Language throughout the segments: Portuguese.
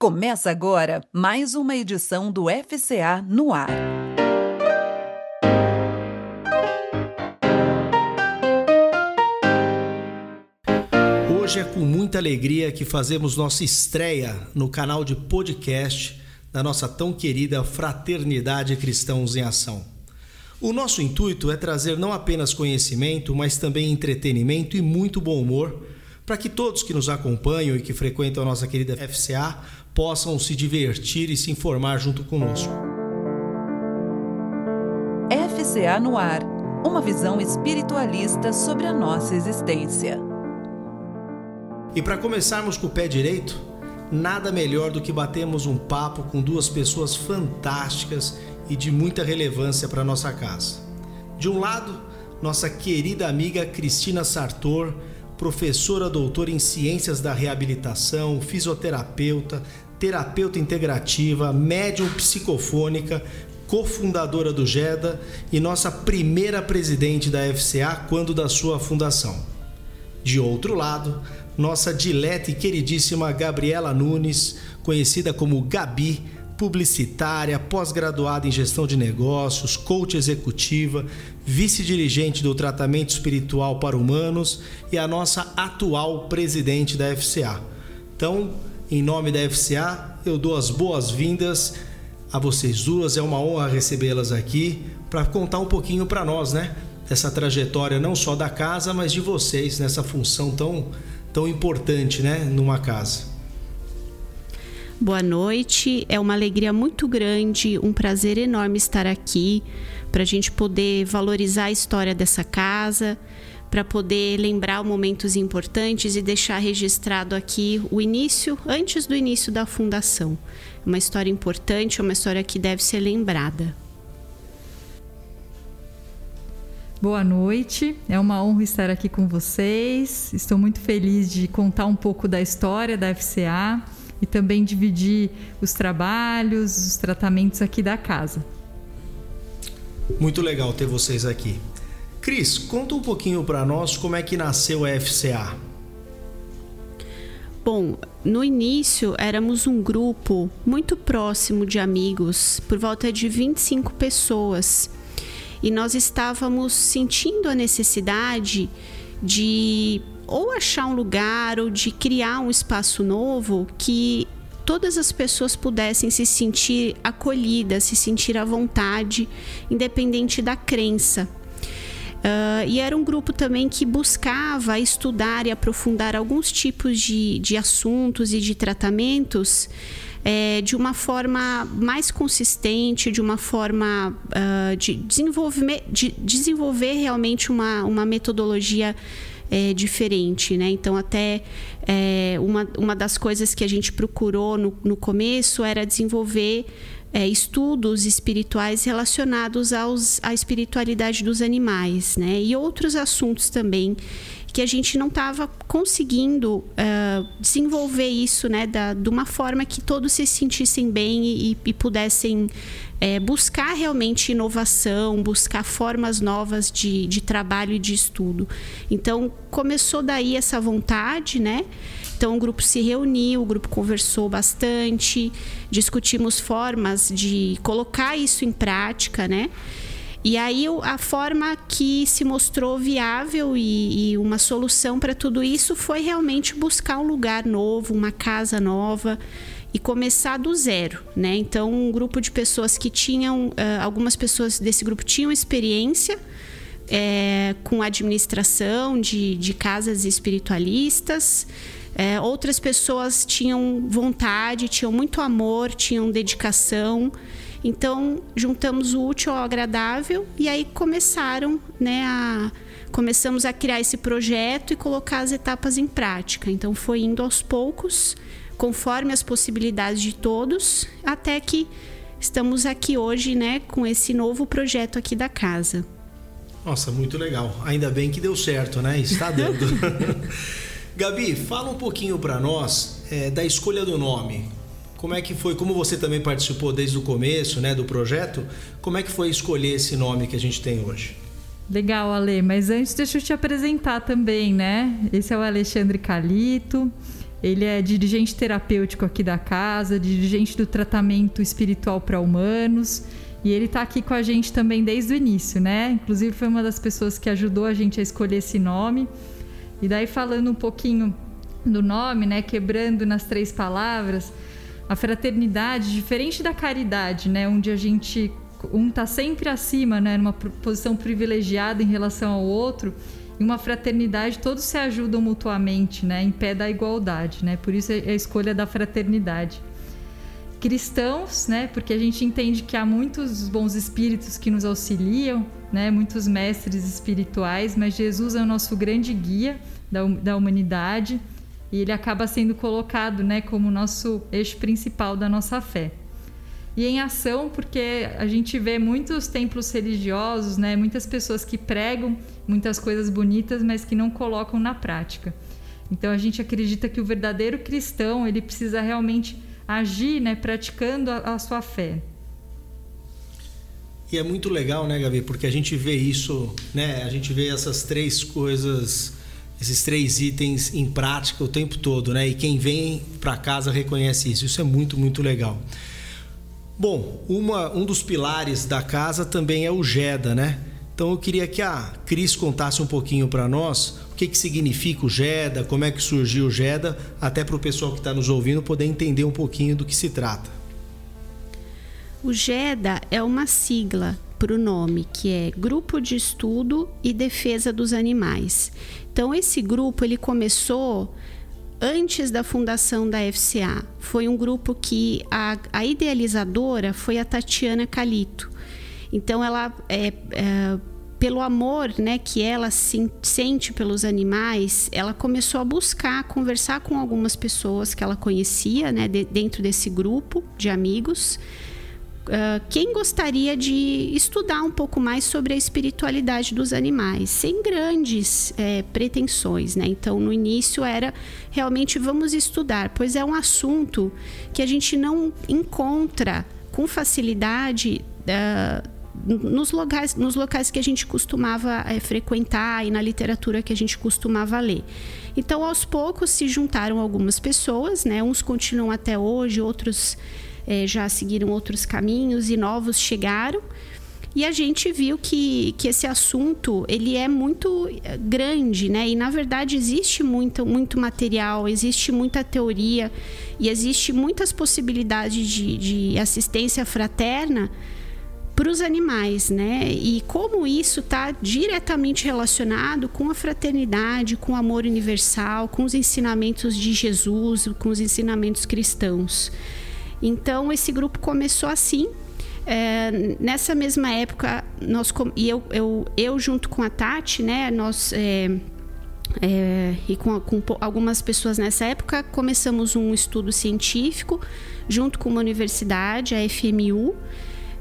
Começa agora mais uma edição do FCA no ar. Hoje é com muita alegria que fazemos nossa estreia no canal de podcast da nossa tão querida Fraternidade Cristãos em Ação. O nosso intuito é trazer não apenas conhecimento, mas também entretenimento e muito bom humor para que todos que nos acompanham e que frequentam a nossa querida FCA possam se divertir e se informar junto conosco. FCA no ar uma visão espiritualista sobre a nossa existência. E para começarmos com o pé direito, nada melhor do que batermos um papo com duas pessoas fantásticas e de muita relevância para nossa casa. De um lado, nossa querida amiga Cristina Sartor, professora doutora em Ciências da Reabilitação, fisioterapeuta, terapeuta integrativa, médium psicofônica, cofundadora do GEDA e nossa primeira presidente da FCA quando da sua fundação. De outro lado, nossa dileta e queridíssima Gabriela Nunes, conhecida como Gabi, publicitária, pós-graduada em gestão de negócios, coach executiva, vice-dirigente do tratamento espiritual para humanos e a nossa atual presidente da FCA. Então, em nome da FCA, eu dou as boas-vindas a vocês duas. É uma honra recebê-las aqui para contar um pouquinho para nós, né? Dessa trajetória não só da casa, mas de vocês nessa função tão, tão importante, né? Numa casa. Boa noite, é uma alegria muito grande, um prazer enorme estar aqui para a gente poder valorizar a história dessa casa, para poder lembrar momentos importantes e deixar registrado aqui o início, antes do início da fundação. Uma história importante, uma história que deve ser lembrada. Boa noite, é uma honra estar aqui com vocês. Estou muito feliz de contar um pouco da história da FCA e também dividir os trabalhos, os tratamentos aqui da casa. Muito legal ter vocês aqui. Cris, conta um pouquinho para nós como é que nasceu a FCA. Bom, no início éramos um grupo muito próximo de amigos, por volta de 25 pessoas. E nós estávamos sentindo a necessidade de ou achar um lugar ou de criar um espaço novo que todas as pessoas pudessem se sentir acolhidas, se sentir à vontade, independente da crença. Uh, e era um grupo também que buscava estudar e aprofundar alguns tipos de, de assuntos e de tratamentos é, de uma forma mais consistente, de uma forma uh, de, desenvolver, de desenvolver realmente uma, uma metodologia é, diferente, né? Então, até é, uma, uma das coisas que a gente procurou no, no começo era desenvolver é, estudos espirituais relacionados aos, à espiritualidade dos animais, né? E outros assuntos também que a gente não estava conseguindo uh, desenvolver isso, né, da, de uma forma que todos se sentissem bem e, e pudessem é, buscar realmente inovação, buscar formas novas de, de trabalho e de estudo. Então começou daí essa vontade, né? Então o grupo se reuniu, o grupo conversou bastante, discutimos formas de colocar isso em prática, né? E aí a forma que se mostrou viável e, e uma solução para tudo isso foi realmente buscar um lugar novo, uma casa nova e começar do zero, né? Então um grupo de pessoas que tinham, algumas pessoas desse grupo tinham experiência é, com administração de, de casas espiritualistas. É, outras pessoas tinham vontade, tinham muito amor, tinham dedicação. Então, juntamos o útil ao agradável e aí começaram, né, a começamos a criar esse projeto e colocar as etapas em prática. Então, foi indo aos poucos, conforme as possibilidades de todos, até que estamos aqui hoje, né, com esse novo projeto aqui da casa. Nossa, muito legal. Ainda bem que deu certo, né? Está dando. Gabi, fala um pouquinho para nós é, da escolha do nome. Como é que foi? Como você também participou desde o começo, né, do projeto? Como é que foi escolher esse nome que a gente tem hoje? Legal, Ale. Mas antes deixa eu te apresentar também, né? Esse é o Alexandre Calito. Ele é dirigente terapêutico aqui da casa, dirigente do tratamento espiritual para humanos. E ele está aqui com a gente também desde o início, né? Inclusive foi uma das pessoas que ajudou a gente a escolher esse nome. E daí falando um pouquinho do nome, né, quebrando nas três palavras, a fraternidade, diferente da caridade, né, onde a gente um está sempre acima, né, numa posição privilegiada em relação ao outro, em uma fraternidade todos se ajudam mutuamente, né, em pé da igualdade, né? Por isso é a escolha da fraternidade. Cristãos, né, porque a gente entende que há muitos bons espíritos que nos auxiliam, né, muitos mestres espirituais, mas Jesus é o nosso grande guia da, da humanidade e ele acaba sendo colocado, né, como nosso eixo principal da nossa fé e em ação, porque a gente vê muitos templos religiosos, né, muitas pessoas que pregam muitas coisas bonitas, mas que não colocam na prática. Então a gente acredita que o verdadeiro cristão ele precisa realmente agir, né, praticando a, a sua fé. E é muito legal, né, Gabi? Porque a gente vê isso, né? A gente vê essas três coisas, esses três itens em prática o tempo todo, né? E quem vem para casa reconhece isso. Isso é muito, muito legal. Bom, uma, um dos pilares da casa também é o GEDA, né? Então eu queria que a Cris contasse um pouquinho para nós o que, que significa o GEDA, como é que surgiu o GEDA, até para o pessoal que está nos ouvindo poder entender um pouquinho do que se trata. O GEDA é uma sigla para o nome, que é Grupo de Estudo e Defesa dos Animais. Então esse grupo ele começou antes da fundação da FCA. Foi um grupo que a, a idealizadora foi a Tatiana Calito. Então, ela é, é pelo amor né, que ela se, sente pelos animais, ela começou a buscar conversar com algumas pessoas que ela conhecia né, de, dentro desse grupo de amigos uh, quem gostaria de estudar um pouco mais sobre a espiritualidade dos animais, sem grandes é, pretensões, né? Então, no início era realmente vamos estudar, pois é um assunto que a gente não encontra com facilidade. Uh, nos locais, nos locais que a gente costumava é, frequentar e na literatura que a gente costumava ler. Então, aos poucos se juntaram algumas pessoas, né? Uns continuam até hoje, outros é, já seguiram outros caminhos e novos chegaram. E a gente viu que, que esse assunto ele é muito é, grande, né? E na verdade existe muito, muito material, existe muita teoria e existe muitas possibilidades de, de assistência fraterna para os animais, né? E como isso está diretamente relacionado com a fraternidade, com o amor universal, com os ensinamentos de Jesus, com os ensinamentos cristãos. Então esse grupo começou assim. É, nessa mesma época, nós e eu, eu, eu junto com a Tati, né, nós é, é, e com, com, algumas pessoas nessa época começamos um estudo científico junto com uma universidade, a FMU.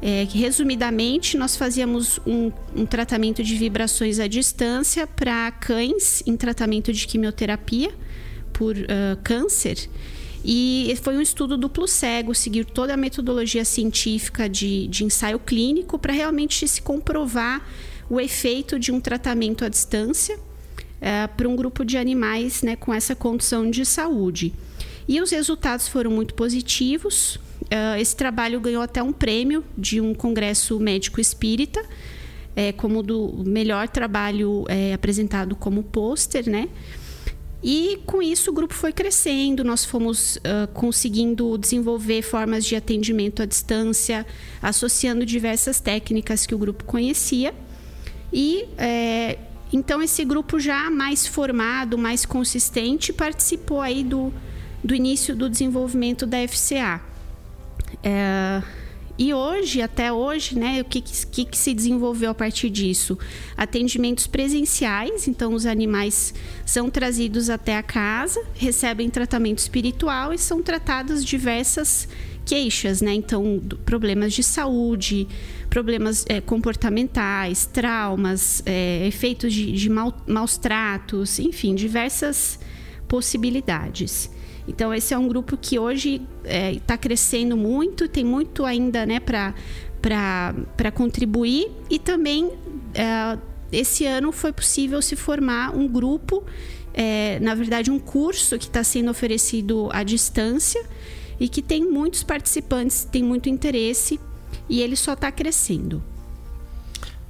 É, resumidamente nós fazíamos um, um, tratamento de vibrações à distância para cães em tratamento de quimioterapia por uh, câncer e foi um estudo duplo cego, seguir toda a metodologia científica de, de ensaio clínico para realmente se comprovar o efeito de um tratamento à distância é, para um grupo de animais né, com essa condição de saúde. E os resultados foram muito positivos. Uh, esse trabalho ganhou até um prêmio de um congresso médico espírita, é, como do melhor trabalho é, apresentado como pôster, né? E com isso o grupo foi crescendo, nós fomos uh, conseguindo desenvolver formas de atendimento à distância, associando diversas técnicas que o grupo conhecia. E é, então esse grupo já mais formado, mais consistente, participou aí do, do início do desenvolvimento da FCA. É, e hoje, até hoje, né, o que, que, que, se desenvolveu a partir disso? Atendimentos presenciais, então os animais são trazidos até a casa, recebem tratamento espiritual e são tratadas diversas queixas, né? Então, problemas de saúde, problemas é, comportamentais, traumas, é, efeitos de, de mal, maus tratos, enfim, diversas possibilidades. Então, esse é um grupo que hoje está é, crescendo muito, tem muito ainda né, para contribuir e também é, esse ano foi possível se formar um grupo é, na verdade, um curso que está sendo oferecido à distância e que tem muitos participantes, tem muito interesse e ele só está crescendo.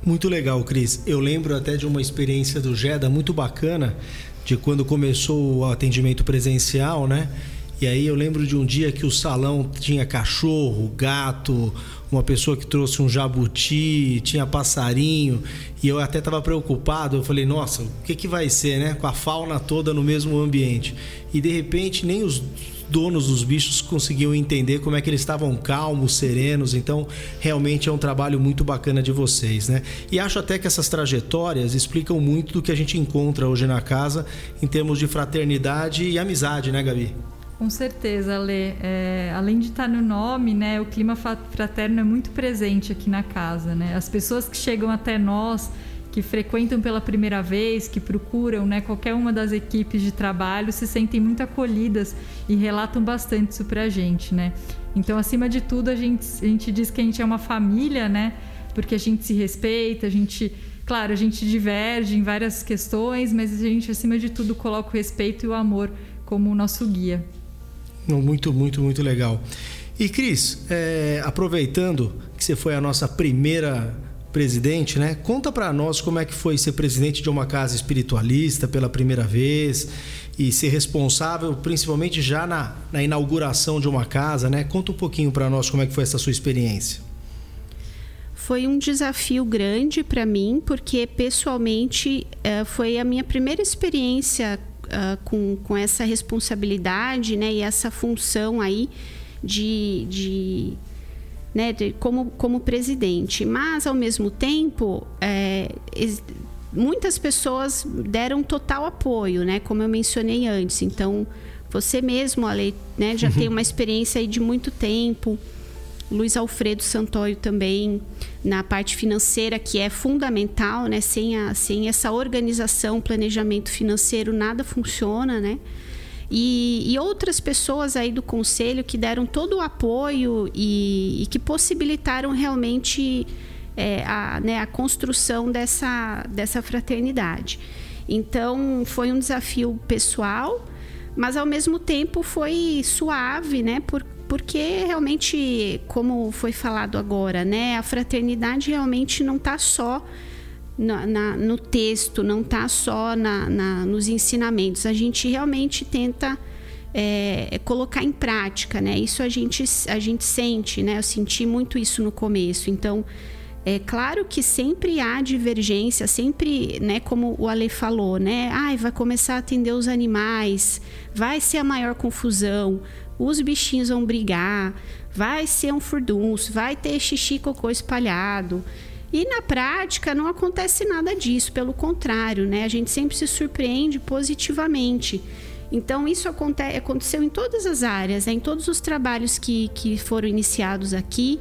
Muito legal, Cris. Eu lembro até de uma experiência do GEDA muito bacana, de quando começou o atendimento presencial, né? E aí eu lembro de um dia que o salão tinha cachorro, gato, uma pessoa que trouxe um jabuti, tinha passarinho, e eu até estava preocupado. Eu falei, nossa, o que, que vai ser, né? Com a fauna toda no mesmo ambiente. E de repente nem os donos dos bichos conseguiam entender como é que eles estavam calmos, serenos. Então, realmente é um trabalho muito bacana de vocês, né? E acho até que essas trajetórias explicam muito do que a gente encontra hoje na casa em termos de fraternidade e amizade, né, Gabi? Com certeza, Lê. É, além de estar no nome, né, o clima fraterno é muito presente aqui na casa. Né? As pessoas que chegam até nós, que frequentam pela primeira vez, que procuram né, qualquer uma das equipes de trabalho, se sentem muito acolhidas e relatam bastante isso para a gente. Né? Então, acima de tudo, a gente, a gente diz que a gente é uma família, né? porque a gente se respeita, a gente Claro, a gente diverge em várias questões, mas a gente, acima de tudo, coloca o respeito e o amor como nosso guia. Muito, muito, muito legal. E Cris, é, aproveitando que você foi a nossa primeira presidente, né? Conta para nós como é que foi ser presidente de uma casa espiritualista pela primeira vez e ser responsável, principalmente já na, na inauguração de uma casa, né? Conta um pouquinho para nós como é que foi essa sua experiência. Foi um desafio grande para mim, porque pessoalmente é, foi a minha primeira experiência uh, com, com essa responsabilidade né, e essa função aí de, de, né, de como, como presidente. Mas, ao mesmo tempo, é, muitas pessoas deram total apoio, né, como eu mencionei antes. Então, você mesmo, Ale, né, já uhum. tem uma experiência de muito tempo. Luiz Alfredo Santório também na parte financeira, que é fundamental, né? Sem, a, sem essa organização, planejamento financeiro, nada funciona, né? E, e, outras pessoas aí do conselho que deram todo o apoio e, e que possibilitaram realmente é, a, né, a construção dessa, dessa fraternidade. Então, foi um desafio pessoal, mas ao mesmo tempo foi suave, né? Por, porque realmente, como foi falado agora, né, a fraternidade realmente não está só na, na, no texto, não está só na, nos ensinamentos. A gente realmente tenta é, colocar em prática, né? Isso a gente, a gente sente, né? Eu senti muito isso no começo. Então, é claro que sempre há divergência, sempre, né, como o Ale falou, né? Ai, vai começar a atender os animais, vai ser a maior confusão, os bichinhos vão brigar, vai ser um furdunço, vai ter xixi cocô espalhado. E na prática não acontece nada disso, pelo contrário, né? A gente sempre se surpreende positivamente. Então isso aconte aconteceu em todas as áreas, né? em todos os trabalhos que, que foram iniciados aqui.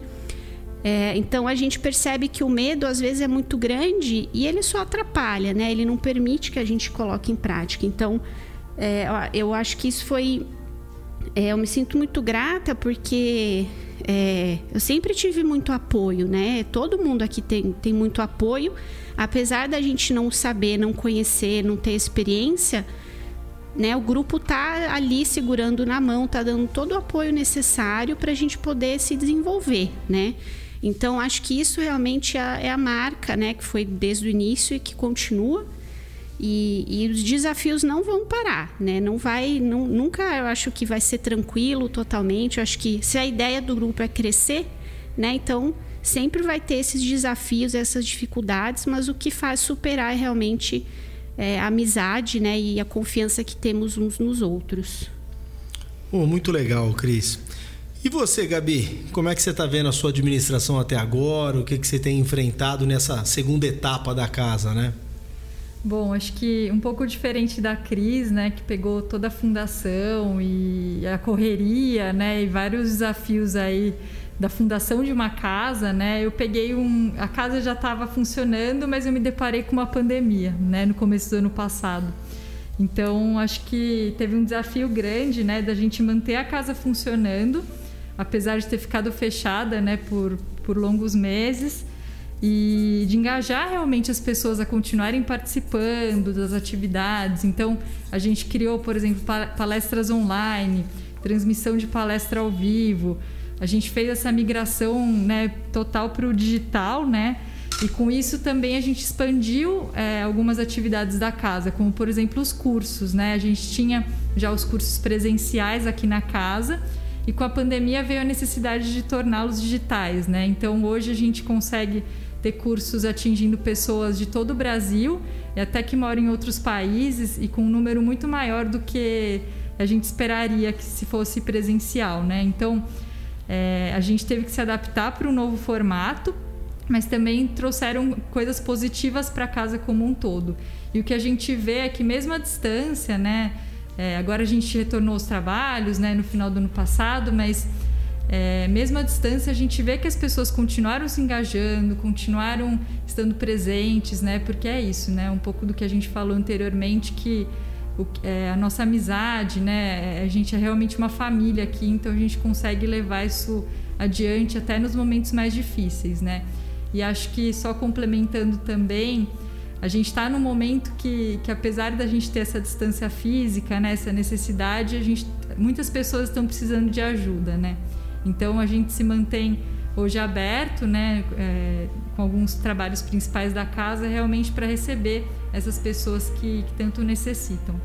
É, então a gente percebe que o medo às vezes é muito grande e ele só atrapalha, né? Ele não permite que a gente coloque em prática. Então é, eu acho que isso foi é, eu me sinto muito grata porque é, eu sempre tive muito apoio, né? Todo mundo aqui tem, tem muito apoio. Apesar da gente não saber, não conhecer, não ter experiência, né? O grupo tá ali segurando na mão, tá dando todo o apoio necessário para a gente poder se desenvolver, né? Então acho que isso realmente é, é a marca, né? Que foi desde o início e que continua. E, e, os desafios não vão parar, né? Não vai, não, nunca eu acho que vai ser tranquilo totalmente. Eu acho que se a ideia do grupo é crescer, né? Então sempre vai ter esses desafios, essas dificuldades, mas o que faz superar é realmente é, a amizade, né? E a confiança que temos uns nos outros. Oh, muito legal, Cris. E você, Gabi, como é que você está vendo a sua administração até agora? O que, que você tem enfrentado nessa segunda etapa da casa, né? Bom, acho que um pouco diferente da Cris, né, que pegou toda a fundação e a correria, né, e vários desafios aí da fundação de uma casa, né? Eu peguei um, a casa já estava funcionando, mas eu me deparei com uma pandemia, né, no começo do ano passado. Então, acho que teve um desafio grande, né, da gente manter a casa funcionando, apesar de ter ficado fechada, né, por por longos meses e de engajar realmente as pessoas a continuarem participando das atividades. Então, a gente criou, por exemplo, palestras online, transmissão de palestra ao vivo. A gente fez essa migração né, total para o digital, né? E com isso também a gente expandiu é, algumas atividades da casa, como por exemplo os cursos, né? A gente tinha já os cursos presenciais aqui na casa e com a pandemia veio a necessidade de torná-los digitais, né? Então hoje a gente consegue ter cursos atingindo pessoas de todo o Brasil e até que moram em outros países e com um número muito maior do que a gente esperaria que se fosse presencial, né? Então é, a gente teve que se adaptar para um novo formato, mas também trouxeram coisas positivas para casa como um todo. E o que a gente vê é que mesmo à distância, né? É, agora a gente retornou aos trabalhos, né? No final do ano passado, mas é, mesmo à distância, a gente vê que as pessoas continuaram se engajando, continuaram estando presentes, né? Porque é isso, né? Um pouco do que a gente falou anteriormente, que o, é, a nossa amizade, né? A gente é realmente uma família aqui, então a gente consegue levar isso adiante até nos momentos mais difíceis, né? E acho que só complementando também, a gente está num momento que, que apesar da gente ter essa distância física, né? Essa necessidade, a gente, muitas pessoas estão precisando de ajuda, né? Então a gente se mantém hoje aberto, né, é, com alguns trabalhos principais da casa, realmente para receber essas pessoas que, que, tanto necessitam.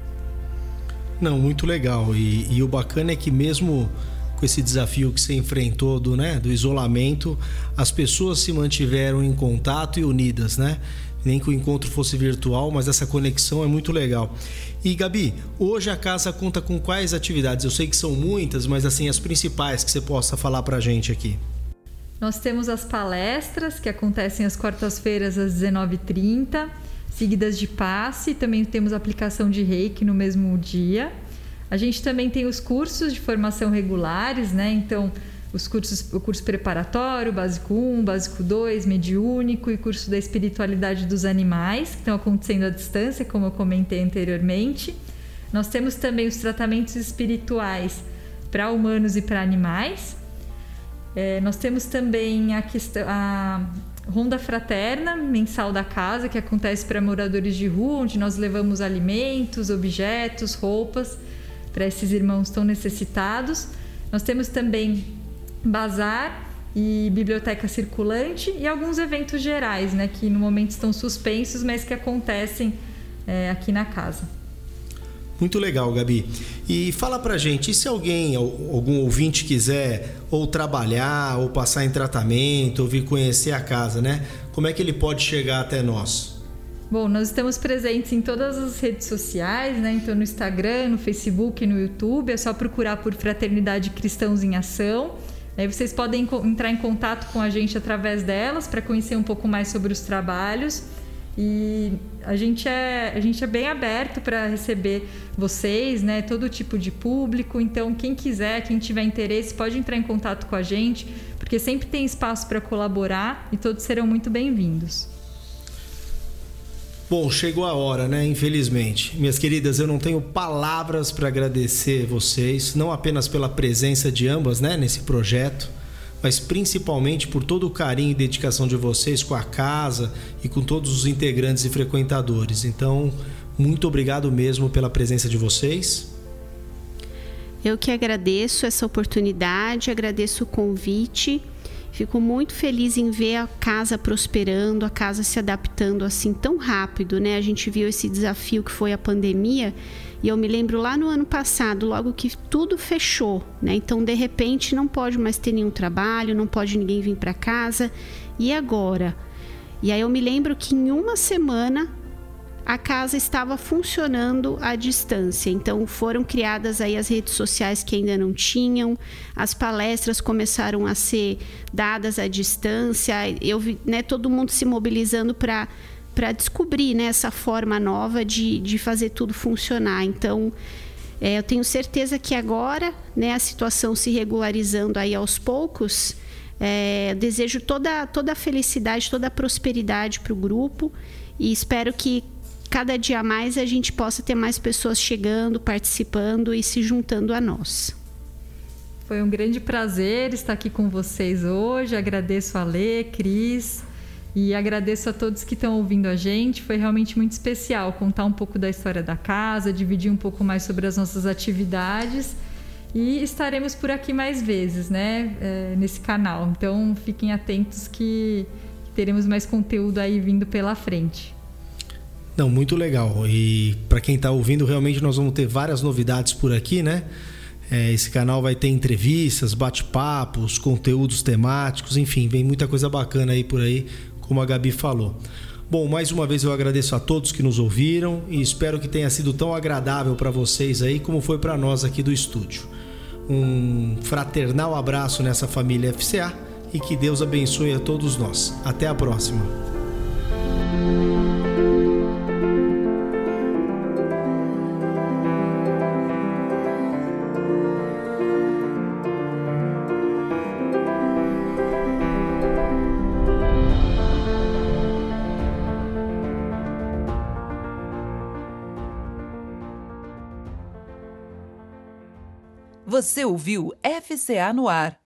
Não, muito legal. E, e, o bacana é que mesmo com esse desafio que você enfrentou do, né, do isolamento, as pessoas se mantiveram em contato e unidas, né? Nem que o encontro fosse virtual, mas essa conexão é muito legal. E Gabi, hoje a casa conta com quais atividades? Eu sei que são muitas, mas assim as principais que você possa falar para a gente aqui. Nós temos as palestras que acontecem às quartas-feiras às 19h30, seguidas de passe. Também temos aplicação de reiki no mesmo dia. A gente também tem os cursos de formação regulares, né? Então, os cursos, o curso preparatório, básico 1, básico 2, mediúnico e curso da espiritualidade dos animais, que estão acontecendo à distância, como eu comentei anteriormente. Nós temos também os tratamentos espirituais para humanos e para animais. É, nós temos também a, questão, a Ronda Fraterna mensal da casa, que acontece para moradores de rua, onde nós levamos alimentos, objetos, roupas para esses irmãos tão necessitados. Nós temos também bazar e biblioteca circulante e alguns eventos gerais, né, que no momento estão suspensos, mas que acontecem é, aqui na casa. Muito legal, Gabi. E fala pra gente, e se alguém, algum ouvinte quiser ou trabalhar, ou passar em tratamento, ou vir conhecer a casa, né? Como é que ele pode chegar até nós? Bom, nós estamos presentes em todas as redes sociais, né? Então no Instagram, no Facebook, no YouTube, é só procurar por Fraternidade Cristãos em Ação. Aí vocês podem entrar em contato com a gente através delas para conhecer um pouco mais sobre os trabalhos. E a gente é, a gente é bem aberto para receber vocês, né? Todo tipo de público. Então, quem quiser, quem tiver interesse, pode entrar em contato com a gente, porque sempre tem espaço para colaborar e todos serão muito bem-vindos. Bom, chegou a hora, né? Infelizmente. Minhas queridas, eu não tenho palavras para agradecer vocês, não apenas pela presença de ambas, né, nesse projeto, mas principalmente por todo o carinho e dedicação de vocês com a casa e com todos os integrantes e frequentadores. Então, muito obrigado mesmo pela presença de vocês. Eu que agradeço essa oportunidade, agradeço o convite Fico muito feliz em ver a casa prosperando, a casa se adaptando assim tão rápido, né? A gente viu esse desafio que foi a pandemia e eu me lembro lá no ano passado, logo que tudo fechou, né? Então, de repente, não pode mais ter nenhum trabalho, não pode ninguém vir para casa. E agora? E aí eu me lembro que em uma semana a casa estava funcionando à distância. Então foram criadas aí as redes sociais que ainda não tinham, as palestras começaram a ser dadas à distância. Eu vi né, todo mundo se mobilizando para para descobrir né, essa forma nova de, de fazer tudo funcionar. Então, é, eu tenho certeza que agora, né, a situação se regularizando aí aos poucos, é, desejo toda, toda a felicidade, toda a prosperidade para o grupo e espero que cada dia mais a gente possa ter mais pessoas chegando, participando e se juntando a nós. Foi um grande prazer estar aqui com vocês hoje. Agradeço a Lê, Cris. E agradeço a todos que estão ouvindo a gente. Foi realmente muito especial contar um pouco da história da casa, dividir um pouco mais sobre as nossas atividades. E estaremos por aqui mais vezes, né? É, nesse canal. Então fiquem atentos que teremos mais conteúdo aí vindo pela frente. Não, muito legal. E para quem está ouvindo, realmente nós vamos ter várias novidades por aqui, né? É, esse canal vai ter entrevistas, bate-papos, conteúdos temáticos, enfim, vem muita coisa bacana aí por aí, como a Gabi falou. Bom, mais uma vez eu agradeço a todos que nos ouviram e espero que tenha sido tão agradável para vocês aí como foi para nós aqui do estúdio. Um fraternal abraço nessa família FCA e que Deus abençoe a todos nós. Até a próxima. Ouviu FCA no ar